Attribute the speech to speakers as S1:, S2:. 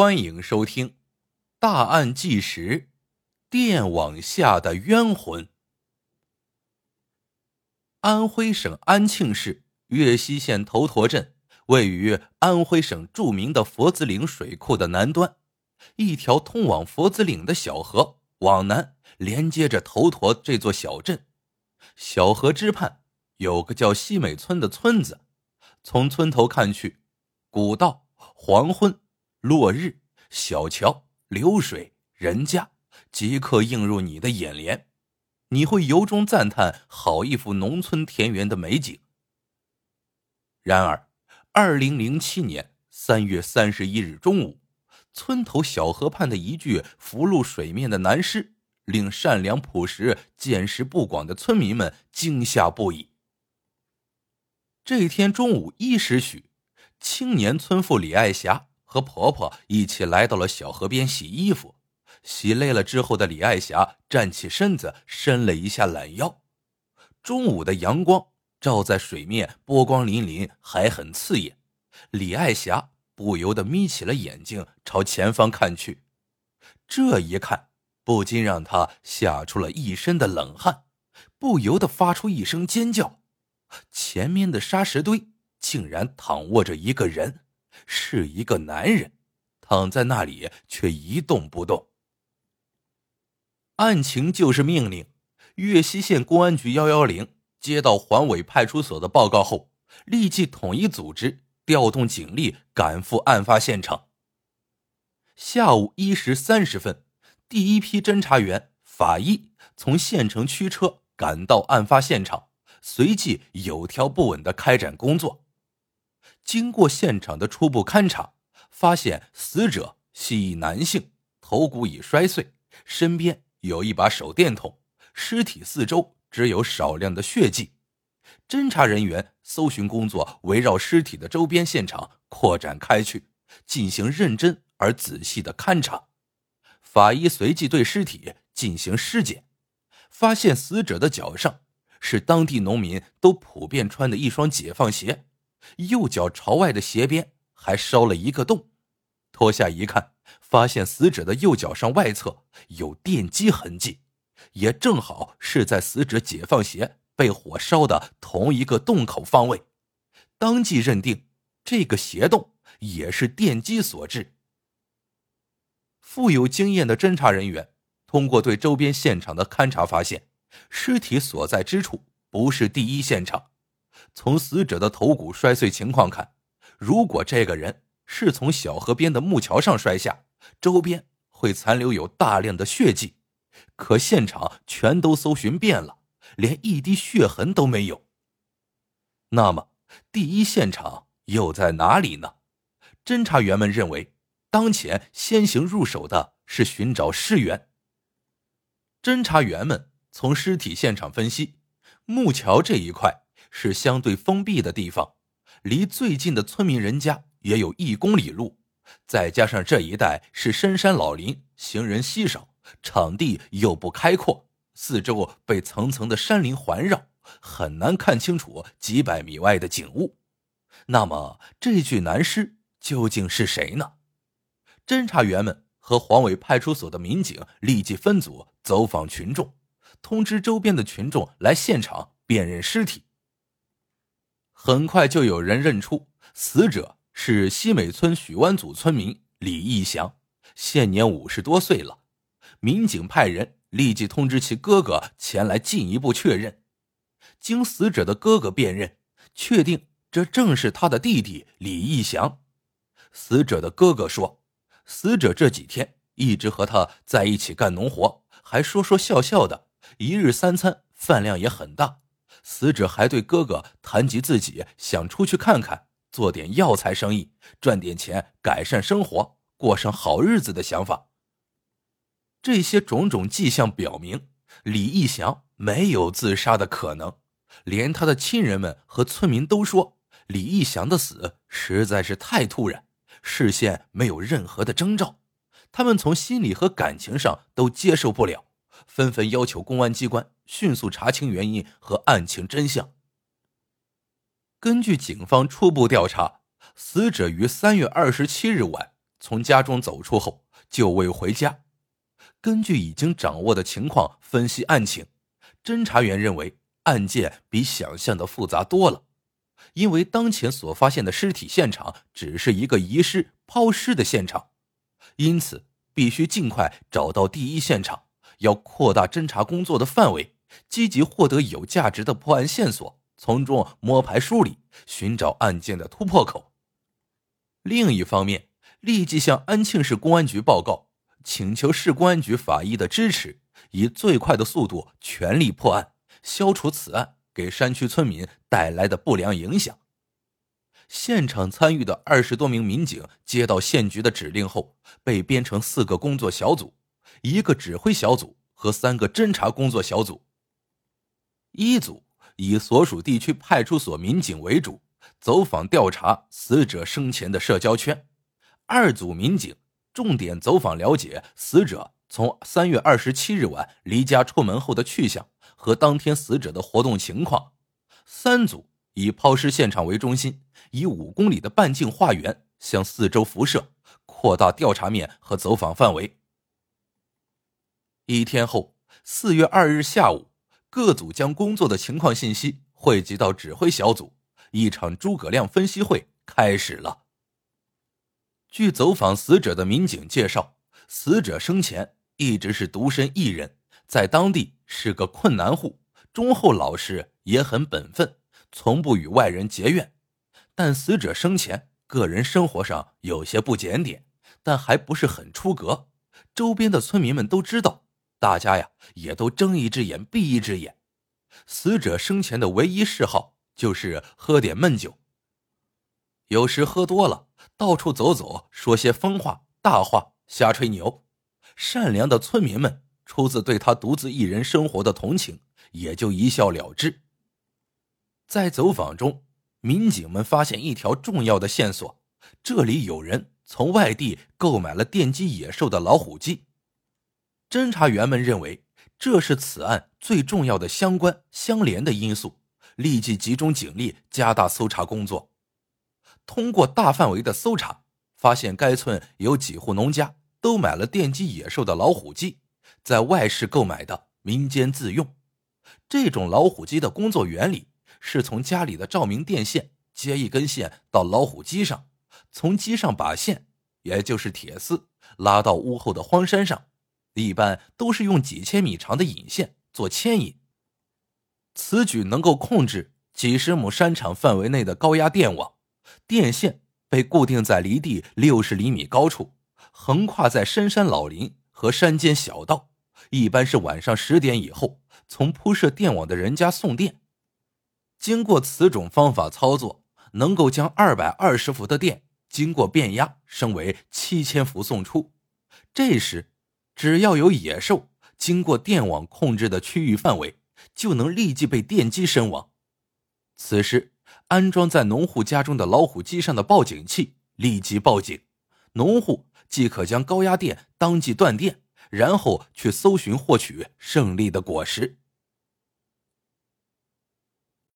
S1: 欢迎收听《大案纪实》，电网下的冤魂。安徽省安庆市岳西县头陀镇位于安徽省著名的佛子岭水库的南端，一条通往佛子岭的小河往南连接着头陀这座小镇。小河之畔有个叫西美村的村子，从村头看去，古道、黄昏。落日、小桥、流水、人家，即刻映入你的眼帘，你会由衷赞叹：好一幅农村田园的美景。然而，二零零七年三月三十一日中午，村头小河畔的一具浮露水面的男尸，令善良朴实、见识不广的村民们惊吓不已。这天中午一时许，青年村妇李爱霞。和婆婆一起来到了小河边洗衣服，洗累了之后的李爱霞站起身子，伸了一下懒腰。中午的阳光照在水面，波光粼粼，还很刺眼。李爱霞不由得眯起了眼睛，朝前方看去。这一看，不禁让她吓出了一身的冷汗，不由得发出一声尖叫。前面的沙石堆竟然躺卧着一个人。是一个男人，躺在那里却一动不动。案情就是命令。岳西县公安局幺幺零接到环尾派出所的报告后，立即统一组织，调动警力赶赴案发现场。下午一时三十分，第一批侦查员、法医从县城驱车赶到案发现场，随即有条不紊的开展工作。经过现场的初步勘查，发现死者系一男性，头骨已摔碎，身边有一把手电筒，尸体四周只有少量的血迹。侦查人员搜寻工作围绕尸体的周边现场扩展开去，进行认真而仔细的勘查。法医随即对尸体进行尸检，发现死者的脚上是当地农民都普遍穿的一双解放鞋。右脚朝外的鞋边还烧了一个洞，脱下一看，发现死者的右脚上外侧有电击痕迹，也正好是在死者解放鞋被火烧的同一个洞口方位，当即认定这个鞋洞也是电击所致。富有经验的侦查人员通过对周边现场的勘查发现，尸体所在之处不是第一现场。从死者的头骨摔碎情况看，如果这个人是从小河边的木桥上摔下，周边会残留有大量的血迹。可现场全都搜寻遍了，连一滴血痕都没有。那么，第一现场又在哪里呢？侦查员们认为，当前先行入手的是寻找尸源。侦查员们从尸体现场分析，木桥这一块。是相对封闭的地方，离最近的村民人家也有一公里路，再加上这一带是深山老林，行人稀少，场地又不开阔，四周被层层的山林环绕，很难看清楚几百米外的景物。那么，这具男尸究竟是谁呢？侦查员们和黄尾派出所的民警立即分组走访群众，通知周边的群众来现场辨认尸体。很快就有人认出死者是西美村许湾组村民李义祥，现年五十多岁了。民警派人立即通知其哥哥前来进一步确认。经死者的哥哥辨认，确定这正是他的弟弟李义祥。死者的哥哥说，死者这几天一直和他在一起干农活，还说说笑笑的，一日三餐饭量也很大。死者还对哥哥谈及自己想出去看看，做点药材生意，赚点钱，改善生活，过上好日子的想法。这些种种迹象表明，李义祥没有自杀的可能。连他的亲人们和村民都说，李义祥的死实在是太突然，事先没有任何的征兆，他们从心理和感情上都接受不了。纷纷要求公安机关迅速查清原因和案情真相。根据警方初步调查，死者于三月二十七日晚从家中走出后就未回家。根据已经掌握的情况分析案情，侦查员认为案件比想象的复杂多了。因为当前所发现的尸体现场只是一个遗失抛尸的现场，因此必须尽快找到第一现场，要扩大侦查工作的范围，积极获得有价值的破案线索，从中摸排梳理，寻找案件的突破口。另一方面，立即向安庆市公安局报告，请求市公安局法医的支持，以最快的速度全力破案，消除此案。给山区村民带来的不良影响。现场参与的二十多名民警接到县局的指令后，被编成四个工作小组，一个指挥小组和三个侦查工作小组。一组以所属地区派出所民警为主，走访调查死者生前的社交圈；二组民警重点走访了解死者从三月二十七日晚离家出门后的去向。和当天死者的活动情况，三组以抛尸现场为中心，以五公里的半径画圆向四周辐射，扩大调查面和走访范围。一天后，四月二日下午，各组将工作的情况信息汇集到指挥小组，一场诸葛亮分析会开始了。据走访死者的民警介绍，死者生前一直是独身一人。在当地是个困难户，忠厚老实，也很本分，从不与外人结怨。但死者生前个人生活上有些不检点，但还不是很出格。周边的村民们都知道，大家呀也都睁一只眼闭一只眼。死者生前的唯一嗜好就是喝点闷酒，有时喝多了，到处走走，说些疯话、大话，瞎吹牛。善良的村民们。出自对他独自一人生活的同情，也就一笑了之。在走访中，民警们发现一条重要的线索：这里有人从外地购买了电击野兽的老虎机。侦查员们认为这是此案最重要的相关相连的因素，立即集中警力加大搜查工作。通过大范围的搜查，发现该村有几户农家都买了电击野兽的老虎机。在外市购买的，民间自用。这种老虎机的工作原理是从家里的照明电线接一根线到老虎机上，从机上把线，也就是铁丝，拉到屋后的荒山上。一般都是用几千米长的引线做牵引。此举能够控制几十亩山场范围内的高压电网，电线被固定在离地六十厘米高处，横跨在深山老林和山间小道。一般是晚上十点以后，从铺设电网的人家送电。经过此种方法操作，能够将二百二十伏的电经过变压升为七千伏送出。这时，只要有野兽经过电网控制的区域范围，就能立即被电击身亡。此时，安装在农户家中的老虎机上的报警器立即报警，农户即可将高压电当即断电。然后去搜寻获取胜利的果实。